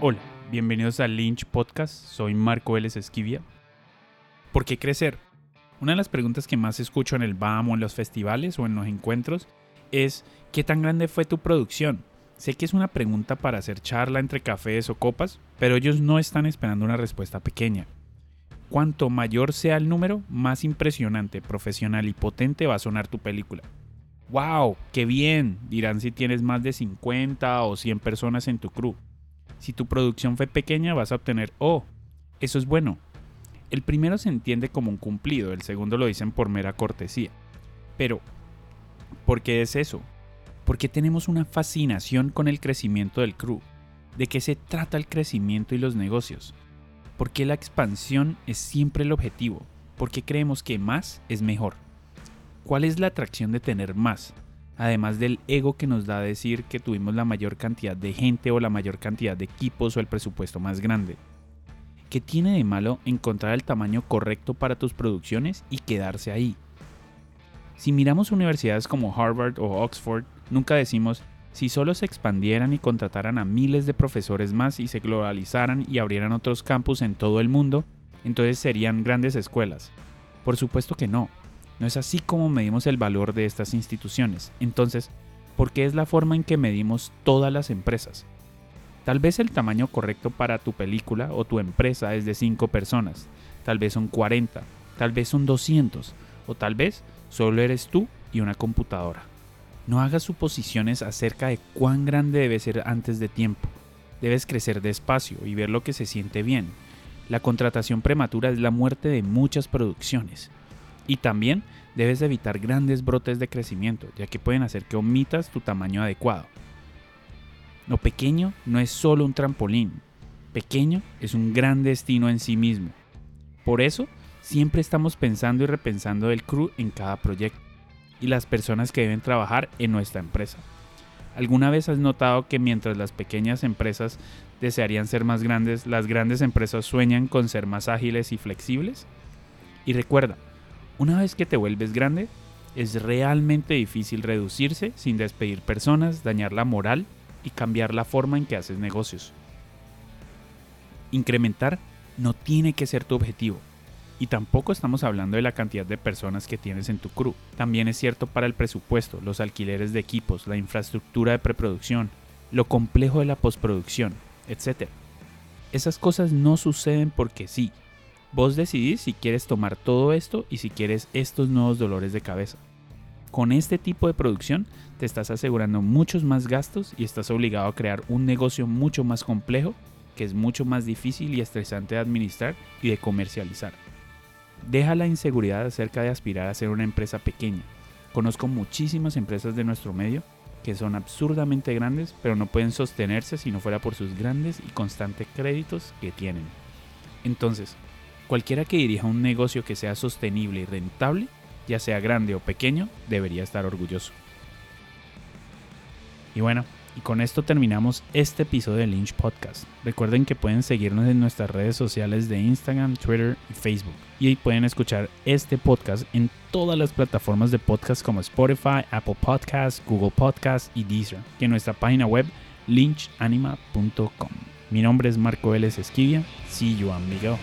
Hola, bienvenidos al Lynch Podcast. Soy Marco Vélez Esquivia. ¿Por qué crecer? Una de las preguntas que más escucho en el BAM o en los festivales o en los encuentros es ¿qué tan grande fue tu producción? Sé que es una pregunta para hacer charla entre cafés o copas, pero ellos no están esperando una respuesta pequeña. Cuanto mayor sea el número, más impresionante, profesional y potente va a sonar tu película. ¡Wow! ¡Qué bien! Dirán si tienes más de 50 o 100 personas en tu crew. Si tu producción fue pequeña vas a obtener, oh, eso es bueno. El primero se entiende como un cumplido, el segundo lo dicen por mera cortesía. Pero, ¿por qué es eso? Porque tenemos una fascinación con el crecimiento del crew. ¿De qué se trata el crecimiento y los negocios? ¿Por qué la expansión es siempre el objetivo? ¿Por qué creemos que más es mejor? ¿Cuál es la atracción de tener más? Además del ego que nos da decir que tuvimos la mayor cantidad de gente o la mayor cantidad de equipos o el presupuesto más grande. ¿Qué tiene de malo encontrar el tamaño correcto para tus producciones y quedarse ahí? Si miramos universidades como Harvard o Oxford, nunca decimos si solo se expandieran y contrataran a miles de profesores más y se globalizaran y abrieran otros campus en todo el mundo, entonces serían grandes escuelas. Por supuesto que no, no es así como medimos el valor de estas instituciones. Entonces, ¿por qué es la forma en que medimos todas las empresas? Tal vez el tamaño correcto para tu película o tu empresa es de 5 personas, tal vez son 40, tal vez son 200, o tal vez solo eres tú y una computadora. No hagas suposiciones acerca de cuán grande debe ser antes de tiempo. Debes crecer despacio y ver lo que se siente bien. La contratación prematura es la muerte de muchas producciones. Y también debes evitar grandes brotes de crecimiento, ya que pueden hacer que omitas tu tamaño adecuado. Lo pequeño no es solo un trampolín, pequeño es un gran destino en sí mismo. Por eso, siempre estamos pensando y repensando el crew en cada proyecto y las personas que deben trabajar en nuestra empresa. ¿Alguna vez has notado que mientras las pequeñas empresas desearían ser más grandes, las grandes empresas sueñan con ser más ágiles y flexibles? Y recuerda, una vez que te vuelves grande, es realmente difícil reducirse sin despedir personas, dañar la moral y cambiar la forma en que haces negocios. Incrementar no tiene que ser tu objetivo. Y tampoco estamos hablando de la cantidad de personas que tienes en tu crew. También es cierto para el presupuesto, los alquileres de equipos, la infraestructura de preproducción, lo complejo de la postproducción, etc. Esas cosas no suceden porque sí, Vos decidís si quieres tomar todo esto y si quieres estos nuevos dolores de cabeza. Con este tipo de producción te estás asegurando muchos más gastos y estás obligado a crear un negocio mucho más complejo que es mucho más difícil y estresante de administrar y de comercializar. Deja la inseguridad acerca de aspirar a ser una empresa pequeña. Conozco muchísimas empresas de nuestro medio que son absurdamente grandes, pero no pueden sostenerse si no fuera por sus grandes y constantes créditos que tienen. Entonces, Cualquiera que dirija un negocio que sea sostenible y rentable, ya sea grande o pequeño, debería estar orgulloso. Y bueno, y con esto terminamos este episodio de Lynch Podcast. Recuerden que pueden seguirnos en nuestras redes sociales de Instagram, Twitter y Facebook. Y ahí pueden escuchar este podcast en todas las plataformas de podcast como Spotify, Apple Podcasts, Google Podcasts y Deezer. En nuestra página web lynchanima.com. Mi nombre es Marco Vélez Esquivia. See you, amigo.